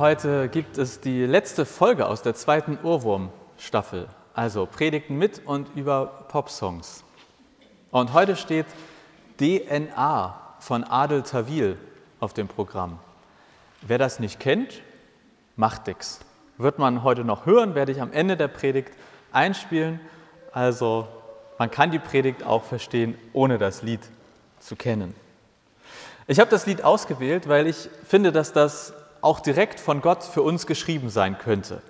Heute gibt es die letzte Folge aus der zweiten Ohrwurm-Staffel, also Predigten mit und über Popsongs. Und heute steht DNA von Adel Tawil auf dem Programm. Wer das nicht kennt, macht nix. Wird man heute noch hören, werde ich am Ende der Predigt einspielen. Also man kann die Predigt auch verstehen, ohne das Lied zu kennen. Ich habe das Lied ausgewählt, weil ich finde, dass das auch direkt von Gott für uns geschrieben sein könnte.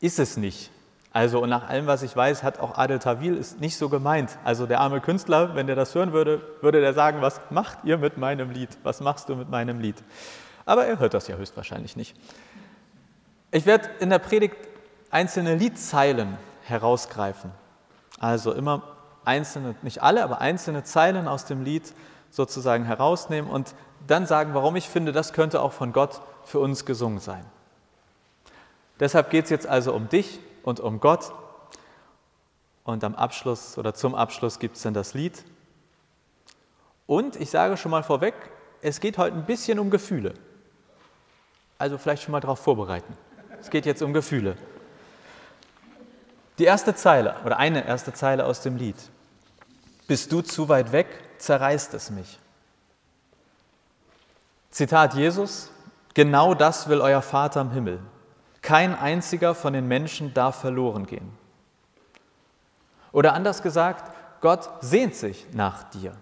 Ist es nicht. Also und nach allem, was ich weiß, hat auch Adel Tawil ist nicht so gemeint. Also der arme Künstler, wenn der das hören würde, würde der sagen, was macht ihr mit meinem Lied? Was machst du mit meinem Lied? Aber er hört das ja höchstwahrscheinlich nicht. Ich werde in der Predigt einzelne Liedzeilen herausgreifen. Also immer einzelne, nicht alle, aber einzelne Zeilen aus dem Lied sozusagen herausnehmen und dann sagen, warum ich finde, das könnte auch von Gott für uns gesungen sein. Deshalb geht es jetzt also um dich und um Gott. Und am Abschluss oder zum Abschluss gibt es dann das Lied. Und ich sage schon mal vorweg, es geht heute ein bisschen um Gefühle. Also vielleicht schon mal darauf vorbereiten. Es geht jetzt um Gefühle. Die erste Zeile oder eine erste Zeile aus dem Lied. Bist du zu weit weg, zerreißt es mich. Zitat Jesus, genau das will euer Vater im Himmel. Kein einziger von den Menschen darf verloren gehen. Oder anders gesagt, Gott sehnt sich nach dir.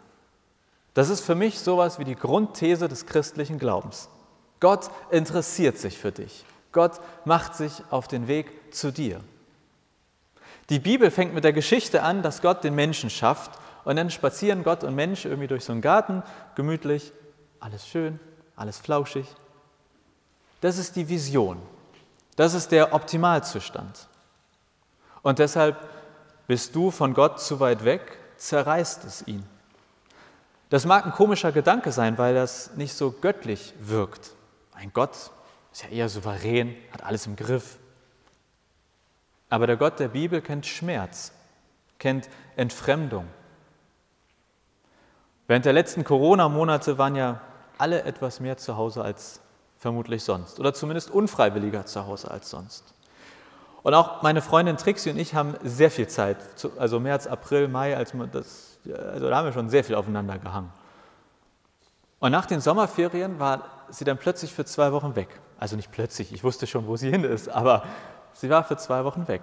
Das ist für mich sowas wie die Grundthese des christlichen Glaubens. Gott interessiert sich für dich. Gott macht sich auf den Weg zu dir. Die Bibel fängt mit der Geschichte an, dass Gott den Menschen schafft und dann spazieren Gott und Mensch irgendwie durch so einen Garten, gemütlich, alles schön, alles flauschig. Das ist die Vision. Das ist der Optimalzustand. Und deshalb bist du von Gott zu weit weg, zerreißt es ihn. Das mag ein komischer Gedanke sein, weil das nicht so göttlich wirkt. Ein Gott ist ja eher souverän, hat alles im Griff. Aber der Gott der Bibel kennt Schmerz, kennt Entfremdung. Während der letzten Corona-Monate waren ja alle etwas mehr zu Hause als vermutlich sonst oder zumindest unfreiwilliger zu Hause als sonst. Und auch meine Freundin Trixie und ich haben sehr viel Zeit, also März, April, Mai, als das, also da haben wir schon sehr viel aufeinander gehangen. Und nach den Sommerferien war sie dann plötzlich für zwei Wochen weg. Also nicht plötzlich, ich wusste schon, wo sie hin ist, aber sie war für zwei Wochen weg.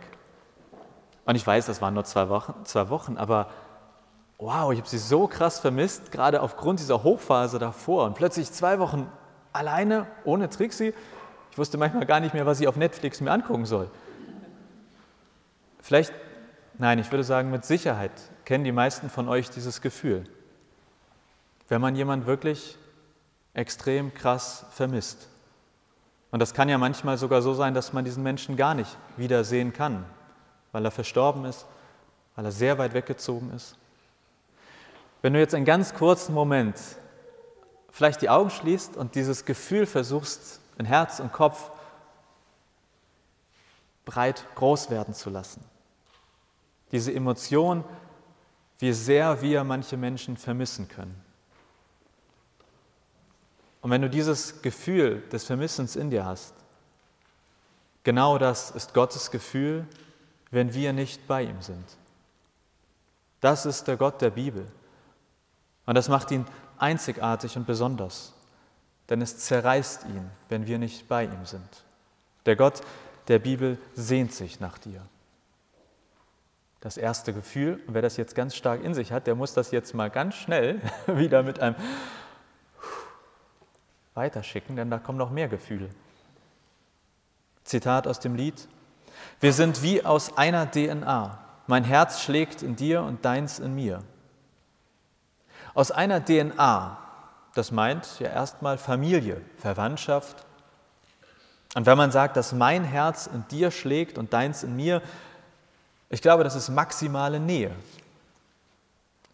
Und ich weiß, das waren nur zwei Wochen, zwei Wochen aber wow, ich habe sie so krass vermisst, gerade aufgrund dieser Hochphase davor. Und plötzlich zwei Wochen alleine, ohne Trixie. Ich wusste manchmal gar nicht mehr, was ich auf Netflix mir angucken soll. Vielleicht, nein, ich würde sagen, mit Sicherheit kennen die meisten von euch dieses Gefühl. Wenn man jemanden wirklich extrem krass vermisst. Und das kann ja manchmal sogar so sein, dass man diesen Menschen gar nicht wiedersehen kann, weil er verstorben ist, weil er sehr weit weggezogen ist. Wenn du jetzt einen ganz kurzen Moment vielleicht die Augen schließt und dieses Gefühl versuchst, in Herz und Kopf breit groß werden zu lassen. Diese Emotion, wie sehr wir manche Menschen vermissen können. Und wenn du dieses Gefühl des Vermissens in dir hast, genau das ist Gottes Gefühl, wenn wir nicht bei ihm sind. Das ist der Gott der Bibel. Und das macht ihn einzigartig und besonders, denn es zerreißt ihn, wenn wir nicht bei ihm sind. Der Gott der Bibel sehnt sich nach dir. Das erste Gefühl, und wer das jetzt ganz stark in sich hat, der muss das jetzt mal ganz schnell wieder mit einem weiterschicken, denn da kommen noch mehr Gefühle. Zitat aus dem Lied. Wir sind wie aus einer DNA. Mein Herz schlägt in dir und deins in mir. Aus einer DNA, das meint ja erstmal Familie, Verwandtschaft. Und wenn man sagt, dass mein Herz in dir schlägt und deins in mir, ich glaube, das ist maximale Nähe.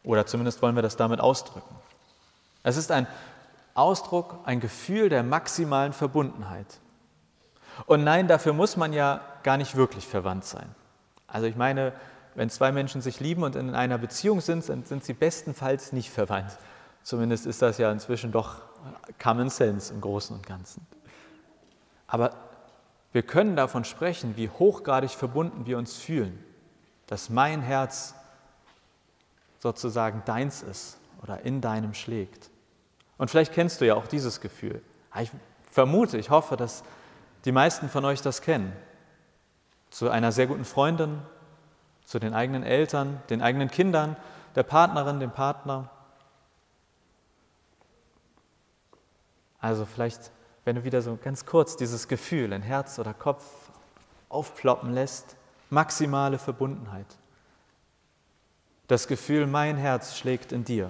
Oder zumindest wollen wir das damit ausdrücken. Es ist ein Ausdruck, ein Gefühl der maximalen Verbundenheit. Und nein, dafür muss man ja gar nicht wirklich verwandt sein. Also ich meine, wenn zwei Menschen sich lieben und in einer Beziehung sind, sind sie bestenfalls nicht verwandt. Zumindest ist das ja inzwischen doch Common Sense im Großen und Ganzen. Aber wir können davon sprechen, wie hochgradig verbunden wir uns fühlen, dass mein Herz sozusagen deins ist oder in deinem schlägt. Und vielleicht kennst du ja auch dieses Gefühl. Ich vermute, ich hoffe, dass die meisten von euch das kennen. Zu einer sehr guten Freundin, zu den eigenen Eltern, den eigenen Kindern, der Partnerin, dem Partner. Also vielleicht, wenn du wieder so ganz kurz dieses Gefühl in Herz oder Kopf aufploppen lässt, maximale Verbundenheit. Das Gefühl, mein Herz schlägt in dir.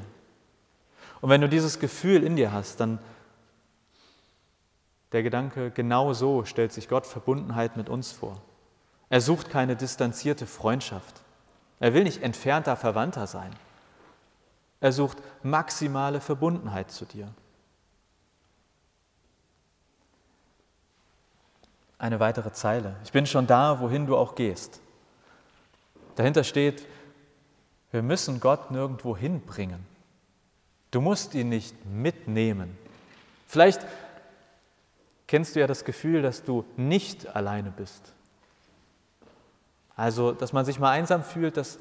Und wenn du dieses Gefühl in dir hast, dann der Gedanke, genau so stellt sich Gott Verbundenheit mit uns vor. Er sucht keine distanzierte Freundschaft. Er will nicht entfernter Verwandter sein. Er sucht maximale Verbundenheit zu dir. Eine weitere Zeile. Ich bin schon da, wohin du auch gehst. Dahinter steht, wir müssen Gott nirgendwo hinbringen. Du musst ihn nicht mitnehmen. Vielleicht kennst du ja das Gefühl, dass du nicht alleine bist. Also, dass man sich mal einsam fühlt, das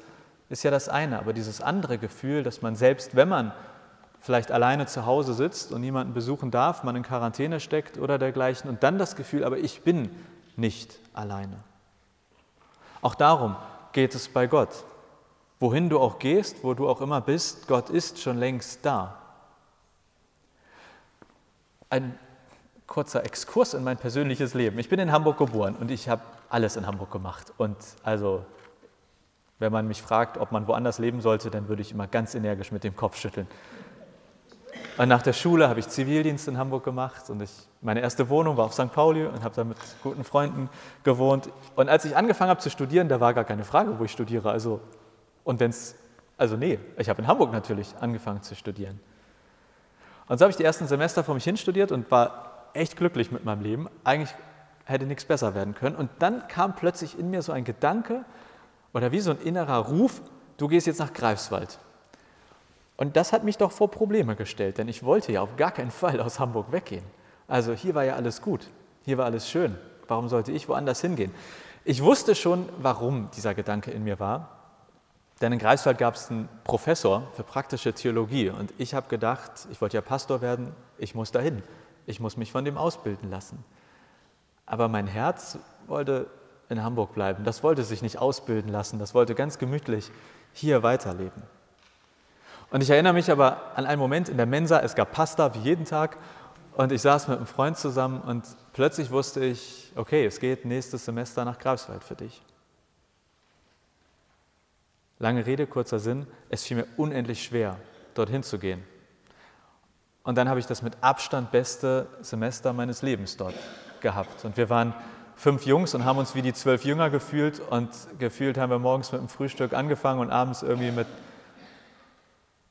ist ja das eine. Aber dieses andere Gefühl, dass man selbst, wenn man vielleicht alleine zu Hause sitzt und niemanden besuchen darf, man in Quarantäne steckt oder dergleichen, und dann das Gefühl, aber ich bin nicht alleine. Auch darum geht es bei Gott. Wohin du auch gehst, wo du auch immer bist, Gott ist schon längst da. Ein kurzer Exkurs in mein persönliches Leben. Ich bin in Hamburg geboren und ich habe alles in Hamburg gemacht. Und also, wenn man mich fragt, ob man woanders leben sollte, dann würde ich immer ganz energisch mit dem Kopf schütteln. Und nach der Schule habe ich Zivildienst in Hamburg gemacht und ich, meine erste Wohnung war auf St. Pauli und habe da mit guten Freunden gewohnt. Und als ich angefangen habe zu studieren, da war gar keine Frage, wo ich studiere. Also und wenn also nee, ich habe in Hamburg natürlich angefangen zu studieren. Und so habe ich die ersten Semester vor mich hin studiert und war echt glücklich mit meinem Leben. Eigentlich hätte nichts besser werden können. Und dann kam plötzlich in mir so ein Gedanke oder wie so ein innerer Ruf, du gehst jetzt nach Greifswald. Und das hat mich doch vor Probleme gestellt, denn ich wollte ja auf gar keinen Fall aus Hamburg weggehen. Also hier war ja alles gut, hier war alles schön. Warum sollte ich woanders hingehen? Ich wusste schon, warum dieser Gedanke in mir war. Denn in Greifswald gab es einen Professor für praktische Theologie und ich habe gedacht, ich wollte ja Pastor werden, ich muss dahin, ich muss mich von dem ausbilden lassen. Aber mein Herz wollte in Hamburg bleiben, das wollte sich nicht ausbilden lassen, das wollte ganz gemütlich hier weiterleben. Und ich erinnere mich aber an einen Moment in der Mensa, es gab Pasta wie jeden Tag und ich saß mit einem Freund zusammen und plötzlich wusste ich, okay, es geht nächstes Semester nach Greifswald für dich. Lange Rede, kurzer Sinn, es fiel mir unendlich schwer, dorthin zu gehen. Und dann habe ich das mit Abstand beste Semester meines Lebens dort gehabt. Und wir waren fünf Jungs und haben uns wie die zwölf Jünger gefühlt. Und gefühlt haben wir morgens mit dem Frühstück angefangen und abends irgendwie mit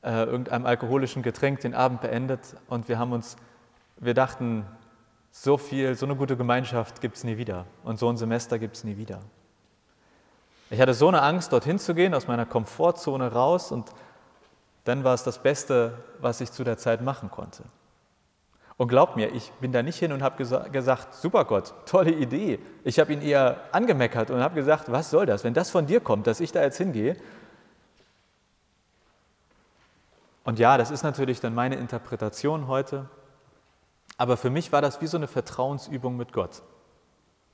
äh, irgendeinem alkoholischen Getränk den Abend beendet. Und wir haben uns, wir dachten, so viel, so eine gute Gemeinschaft gibt es nie wieder. Und so ein Semester gibt es nie wieder. Ich hatte so eine Angst, dorthin zu gehen, aus meiner Komfortzone raus und dann war es das Beste, was ich zu der Zeit machen konnte. Und glaubt mir, ich bin da nicht hin und habe gesa gesagt, super Gott, tolle Idee. Ich habe ihn eher angemeckert und habe gesagt, was soll das, wenn das von dir kommt, dass ich da jetzt hingehe? Und ja, das ist natürlich dann meine Interpretation heute, aber für mich war das wie so eine Vertrauensübung mit Gott.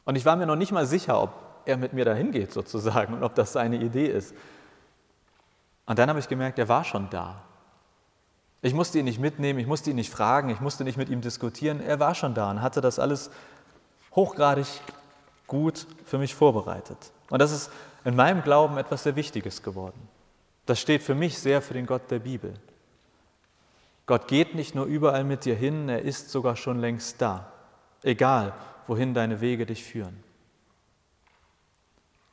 Und ich war mir noch nicht mal sicher, ob er mit mir dahin geht sozusagen und ob das seine Idee ist. Und dann habe ich gemerkt, er war schon da. Ich musste ihn nicht mitnehmen, ich musste ihn nicht fragen, ich musste nicht mit ihm diskutieren. Er war schon da und hatte das alles hochgradig gut für mich vorbereitet. Und das ist in meinem Glauben etwas sehr Wichtiges geworden. Das steht für mich sehr für den Gott der Bibel. Gott geht nicht nur überall mit dir hin, er ist sogar schon längst da, egal wohin deine Wege dich führen.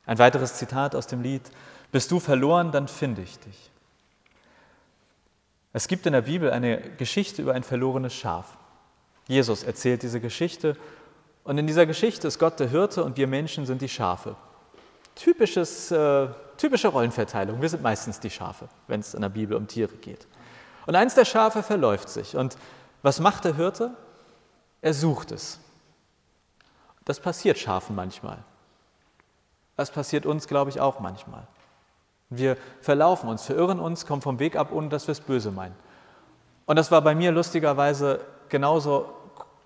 Ein weiteres Zitat aus dem Lied, Bist du verloren, dann finde ich dich. Es gibt in der Bibel eine Geschichte über ein verlorenes Schaf. Jesus erzählt diese Geschichte und in dieser Geschichte ist Gott der Hirte und wir Menschen sind die Schafe. Typisches, äh, typische Rollenverteilung. Wir sind meistens die Schafe, wenn es in der Bibel um Tiere geht. Und eins der Schafe verläuft sich. Und was macht der Hirte? Er sucht es. Das passiert Schafen manchmal. Das passiert uns, glaube ich, auch manchmal. Wir verlaufen uns, verirren uns, kommen vom Weg ab, ohne dass wir es böse meinen. Und das war bei mir lustigerweise genauso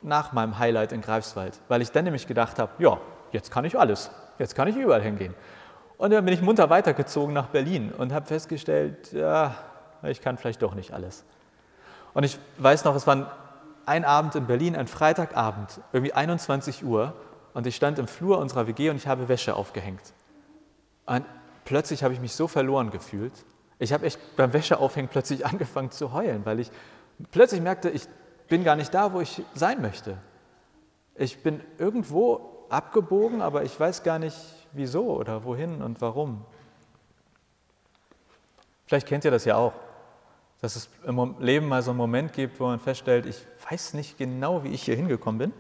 nach meinem Highlight in Greifswald, weil ich dann nämlich gedacht habe, ja, jetzt kann ich alles, jetzt kann ich überall hingehen. Und dann bin ich munter weitergezogen nach Berlin und habe festgestellt, ja, ich kann vielleicht doch nicht alles. Und ich weiß noch, es war ein Abend in Berlin, ein Freitagabend, irgendwie 21 Uhr, und ich stand im Flur unserer WG und ich habe Wäsche aufgehängt. Und plötzlich habe ich mich so verloren gefühlt. Ich habe echt beim Wäscheaufhängen plötzlich angefangen zu heulen, weil ich plötzlich merkte, ich bin gar nicht da, wo ich sein möchte. Ich bin irgendwo abgebogen, aber ich weiß gar nicht wieso oder wohin und warum. Vielleicht kennt ihr das ja auch, dass es im Leben mal so einen Moment gibt, wo man feststellt, ich weiß nicht genau, wie ich hier hingekommen bin,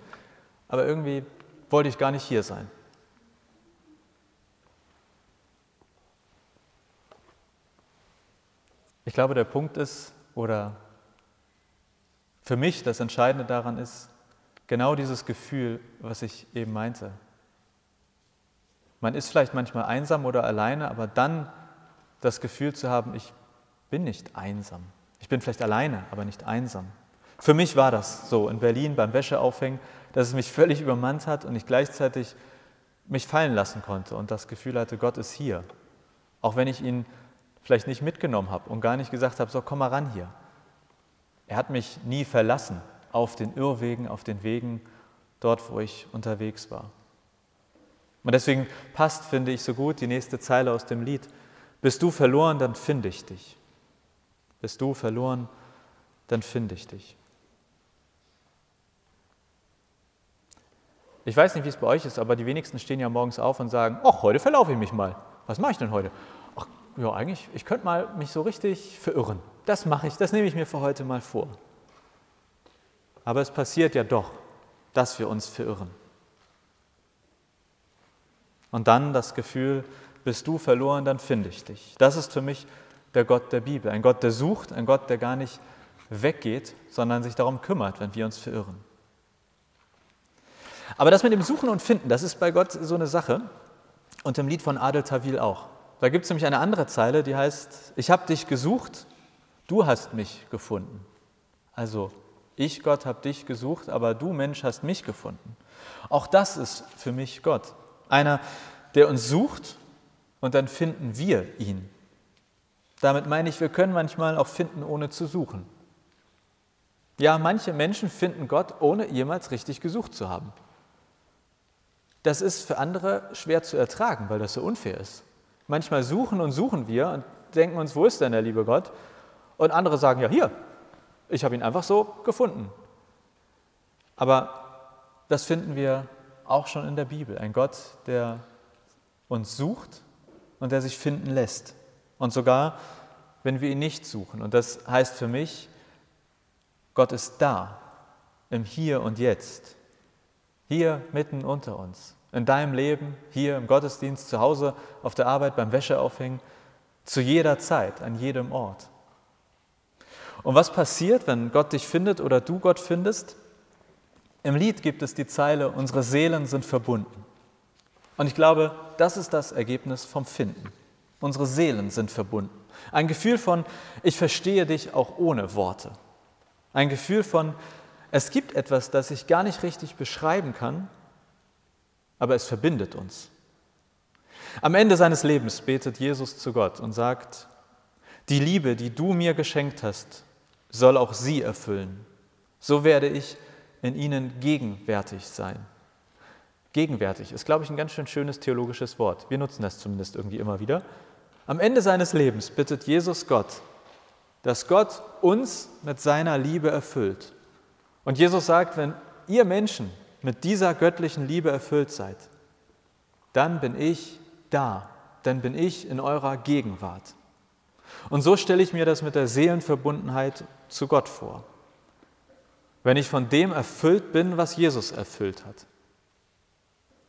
aber irgendwie wollte ich gar nicht hier sein. Ich glaube, der Punkt ist, oder für mich das Entscheidende daran ist, genau dieses Gefühl, was ich eben meinte. Man ist vielleicht manchmal einsam oder alleine, aber dann das Gefühl zu haben, ich bin nicht einsam. Ich bin vielleicht alleine, aber nicht einsam. Für mich war das so in Berlin beim Wäscheaufhängen, dass es mich völlig übermannt hat und ich gleichzeitig mich fallen lassen konnte und das Gefühl hatte, Gott ist hier. Auch wenn ich ihn vielleicht nicht mitgenommen habe und gar nicht gesagt habe, so komm mal ran hier. Er hat mich nie verlassen auf den Irrwegen, auf den Wegen dort, wo ich unterwegs war. Und deswegen passt, finde ich, so gut die nächste Zeile aus dem Lied. Bist du verloren, dann finde ich dich. Bist du verloren, dann finde ich dich. Ich weiß nicht, wie es bei euch ist, aber die wenigsten stehen ja morgens auf und sagen, ach, heute verlaufe ich mich mal. Was mache ich denn heute? Ja, eigentlich, ich könnte mal mich so richtig verirren das mache ich, das nehme ich mir für heute mal vor. Aber es passiert ja doch, dass wir uns verirren. Und dann das Gefühl, bist du verloren, dann finde ich dich. Das ist für mich der Gott der Bibel. Ein Gott, der sucht, ein Gott, der gar nicht weggeht, sondern sich darum kümmert, wenn wir uns verirren. Aber das mit dem Suchen und Finden, das ist bei Gott so eine Sache und im Lied von Adel Tawil auch. Da gibt es nämlich eine andere Zeile, die heißt, ich habe dich gesucht Du hast mich gefunden. Also ich, Gott, habe dich gesucht, aber du, Mensch, hast mich gefunden. Auch das ist für mich Gott. Einer, der uns sucht und dann finden wir ihn. Damit meine ich, wir können manchmal auch finden, ohne zu suchen. Ja, manche Menschen finden Gott, ohne jemals richtig gesucht zu haben. Das ist für andere schwer zu ertragen, weil das so unfair ist. Manchmal suchen und suchen wir und denken uns, wo ist denn der liebe Gott? Und andere sagen, ja, hier, ich habe ihn einfach so gefunden. Aber das finden wir auch schon in der Bibel. Ein Gott, der uns sucht und der sich finden lässt. Und sogar, wenn wir ihn nicht suchen. Und das heißt für mich, Gott ist da, im Hier und Jetzt. Hier mitten unter uns. In deinem Leben, hier im Gottesdienst, zu Hause, auf der Arbeit, beim Wäscheaufhängen. Zu jeder Zeit, an jedem Ort. Und was passiert, wenn Gott dich findet oder du Gott findest? Im Lied gibt es die Zeile, unsere Seelen sind verbunden. Und ich glaube, das ist das Ergebnis vom Finden. Unsere Seelen sind verbunden. Ein Gefühl von, ich verstehe dich auch ohne Worte. Ein Gefühl von, es gibt etwas, das ich gar nicht richtig beschreiben kann, aber es verbindet uns. Am Ende seines Lebens betet Jesus zu Gott und sagt, die Liebe, die du mir geschenkt hast, soll auch sie erfüllen. So werde ich in ihnen gegenwärtig sein. Gegenwärtig ist, glaube ich, ein ganz schön schönes theologisches Wort. Wir nutzen das zumindest irgendwie immer wieder. Am Ende seines Lebens bittet Jesus Gott, dass Gott uns mit seiner Liebe erfüllt. Und Jesus sagt, wenn ihr Menschen mit dieser göttlichen Liebe erfüllt seid, dann bin ich da, dann bin ich in eurer Gegenwart. Und so stelle ich mir das mit der Seelenverbundenheit zu Gott vor. Wenn ich von dem erfüllt bin, was Jesus erfüllt hat.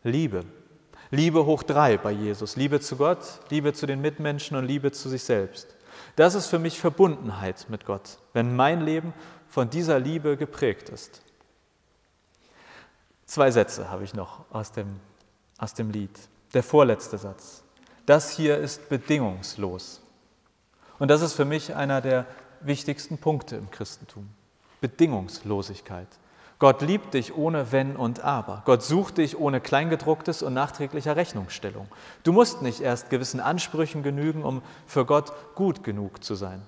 Liebe. Liebe hoch drei bei Jesus. Liebe zu Gott, Liebe zu den Mitmenschen und Liebe zu sich selbst. Das ist für mich Verbundenheit mit Gott, wenn mein Leben von dieser Liebe geprägt ist. Zwei Sätze habe ich noch aus dem, aus dem Lied. Der vorletzte Satz. Das hier ist bedingungslos. Und das ist für mich einer der wichtigsten Punkte im Christentum. Bedingungslosigkeit. Gott liebt dich ohne Wenn und Aber. Gott sucht dich ohne Kleingedrucktes und nachträglicher Rechnungsstellung. Du musst nicht erst gewissen Ansprüchen genügen, um für Gott gut genug zu sein.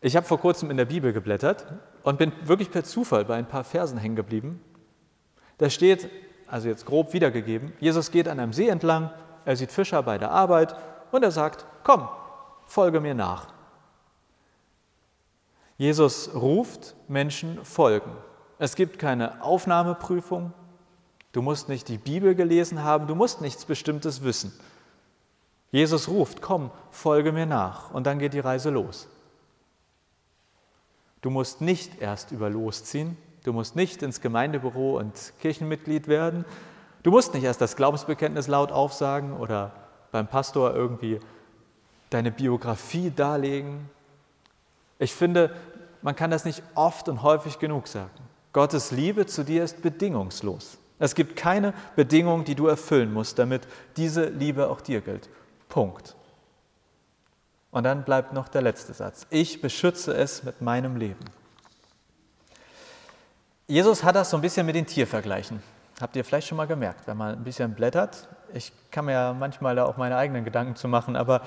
Ich habe vor kurzem in der Bibel geblättert und bin wirklich per Zufall bei ein paar Versen hängen geblieben. Da steht, also jetzt grob wiedergegeben, Jesus geht an einem See entlang, er sieht Fischer bei der Arbeit und er sagt, komm, folge mir nach. Jesus ruft, Menschen folgen. Es gibt keine Aufnahmeprüfung, du musst nicht die Bibel gelesen haben, du musst nichts Bestimmtes wissen. Jesus ruft, komm, folge mir nach und dann geht die Reise los. Du musst nicht erst über losziehen, du musst nicht ins Gemeindebüro und Kirchenmitglied werden, du musst nicht erst das Glaubensbekenntnis laut aufsagen oder beim Pastor irgendwie deine Biografie darlegen. Ich finde, man kann das nicht oft und häufig genug sagen. Gottes Liebe zu dir ist bedingungslos. Es gibt keine Bedingung, die du erfüllen musst, damit diese Liebe auch dir gilt. Punkt. Und dann bleibt noch der letzte Satz. Ich beschütze es mit meinem Leben. Jesus hat das so ein bisschen mit den Tiervergleichen. Habt ihr vielleicht schon mal gemerkt, wenn man ein bisschen blättert? Ich kann mir ja manchmal da auch meine eigenen Gedanken zu machen, aber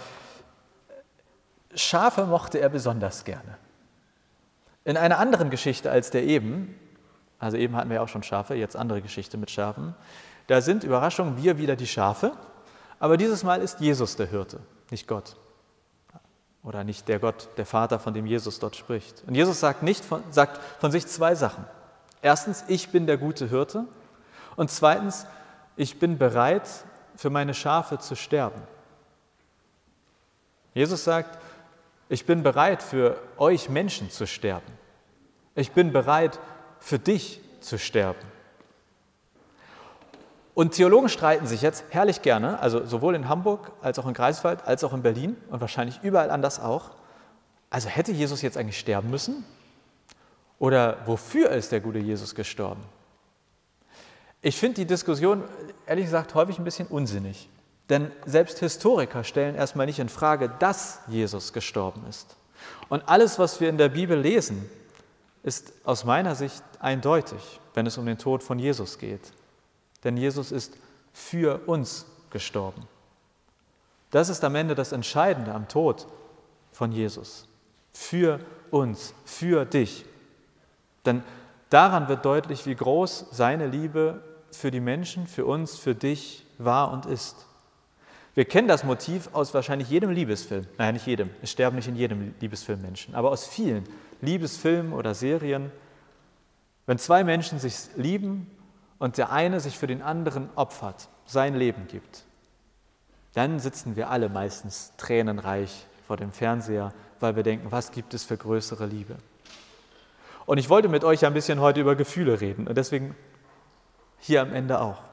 Schafe mochte er besonders gerne. In einer anderen Geschichte als der eben, also eben hatten wir auch schon Schafe, jetzt andere Geschichte mit Schafen, da sind Überraschungen wir wieder die Schafe, aber dieses Mal ist Jesus der Hirte, nicht Gott. Oder nicht der Gott, der Vater, von dem Jesus dort spricht. Und Jesus sagt, nicht von, sagt von sich zwei Sachen. Erstens, ich bin der gute Hirte. Und zweitens, ich bin bereit, für meine Schafe zu sterben. Jesus sagt, ich bin bereit, für euch Menschen zu sterben. Ich bin bereit, für dich zu sterben. Und Theologen streiten sich jetzt herrlich gerne, also sowohl in Hamburg als auch in Greifswald, als auch in Berlin und wahrscheinlich überall anders auch. Also hätte Jesus jetzt eigentlich sterben müssen? Oder wofür ist der gute Jesus gestorben? Ich finde die Diskussion, ehrlich gesagt, häufig ein bisschen unsinnig. Denn selbst Historiker stellen erstmal nicht in Frage, dass Jesus gestorben ist. Und alles, was wir in der Bibel lesen, ist aus meiner Sicht eindeutig, wenn es um den Tod von Jesus geht. Denn Jesus ist für uns gestorben. Das ist am Ende das Entscheidende am Tod von Jesus. Für uns, für dich. Denn daran wird deutlich, wie groß seine Liebe für die Menschen, für uns, für dich war und ist. Wir kennen das Motiv aus wahrscheinlich jedem Liebesfilm. Nein, nicht jedem. Es sterben nicht in jedem Liebesfilm Menschen, aber aus vielen Liebesfilmen oder Serien, wenn zwei Menschen sich lieben und der eine sich für den anderen opfert, sein Leben gibt, dann sitzen wir alle meistens tränenreich vor dem Fernseher, weil wir denken, was gibt es für größere Liebe? Und ich wollte mit euch ein bisschen heute über Gefühle reden und deswegen hier am Ende auch.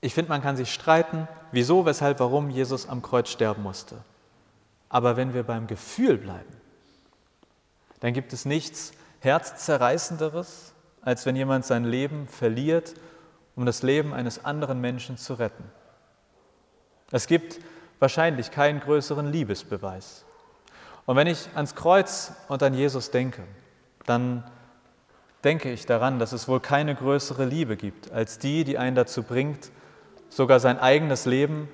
Ich finde, man kann sich streiten, wieso, weshalb, warum Jesus am Kreuz sterben musste. Aber wenn wir beim Gefühl bleiben, dann gibt es nichts Herzzerreißenderes, als wenn jemand sein Leben verliert, um das Leben eines anderen Menschen zu retten. Es gibt wahrscheinlich keinen größeren Liebesbeweis. Und wenn ich ans Kreuz und an Jesus denke, dann denke ich daran, dass es wohl keine größere Liebe gibt als die, die einen dazu bringt, sogar sein eigenes Leben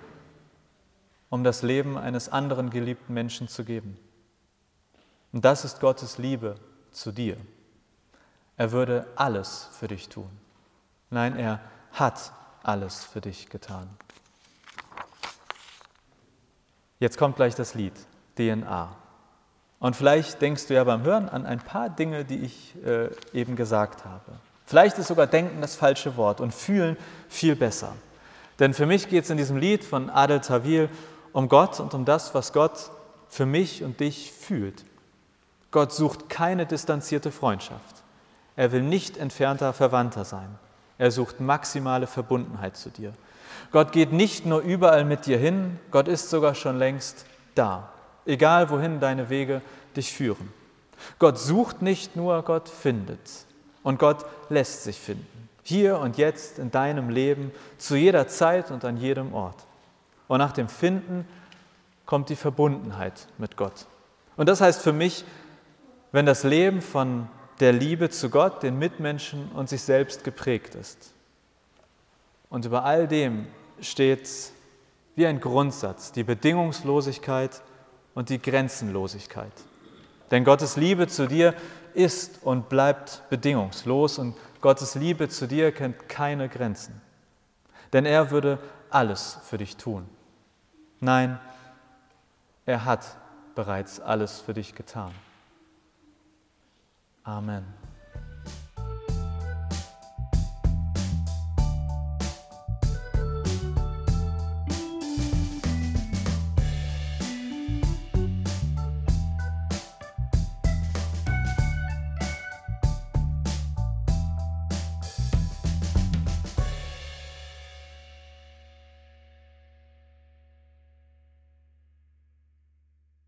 um das Leben eines anderen geliebten Menschen zu geben. Und das ist Gottes Liebe zu dir. Er würde alles für dich tun. Nein, er hat alles für dich getan. Jetzt kommt gleich das Lied DNA. Und vielleicht denkst du ja beim Hören an ein paar Dinge, die ich äh, eben gesagt habe. Vielleicht ist sogar Denken das falsche Wort und Fühlen viel besser. Denn für mich geht es in diesem Lied von Adel Tawil um Gott und um das, was Gott für mich und dich fühlt. Gott sucht keine distanzierte Freundschaft. Er will nicht entfernter Verwandter sein. Er sucht maximale Verbundenheit zu dir. Gott geht nicht nur überall mit dir hin, Gott ist sogar schon längst da, egal wohin deine Wege dich führen. Gott sucht nicht nur, Gott findet. Und Gott lässt sich finden. Hier und jetzt in deinem Leben, zu jeder Zeit und an jedem Ort. Und nach dem Finden kommt die Verbundenheit mit Gott. Und das heißt für mich, wenn das Leben von der Liebe zu Gott, den Mitmenschen und sich selbst geprägt ist. Und über all dem steht wie ein Grundsatz die Bedingungslosigkeit und die Grenzenlosigkeit. Denn Gottes Liebe zu dir ist und bleibt bedingungslos und Gottes Liebe zu dir kennt keine Grenzen. Denn er würde alles für dich tun. Nein, er hat bereits alles für dich getan. Amen.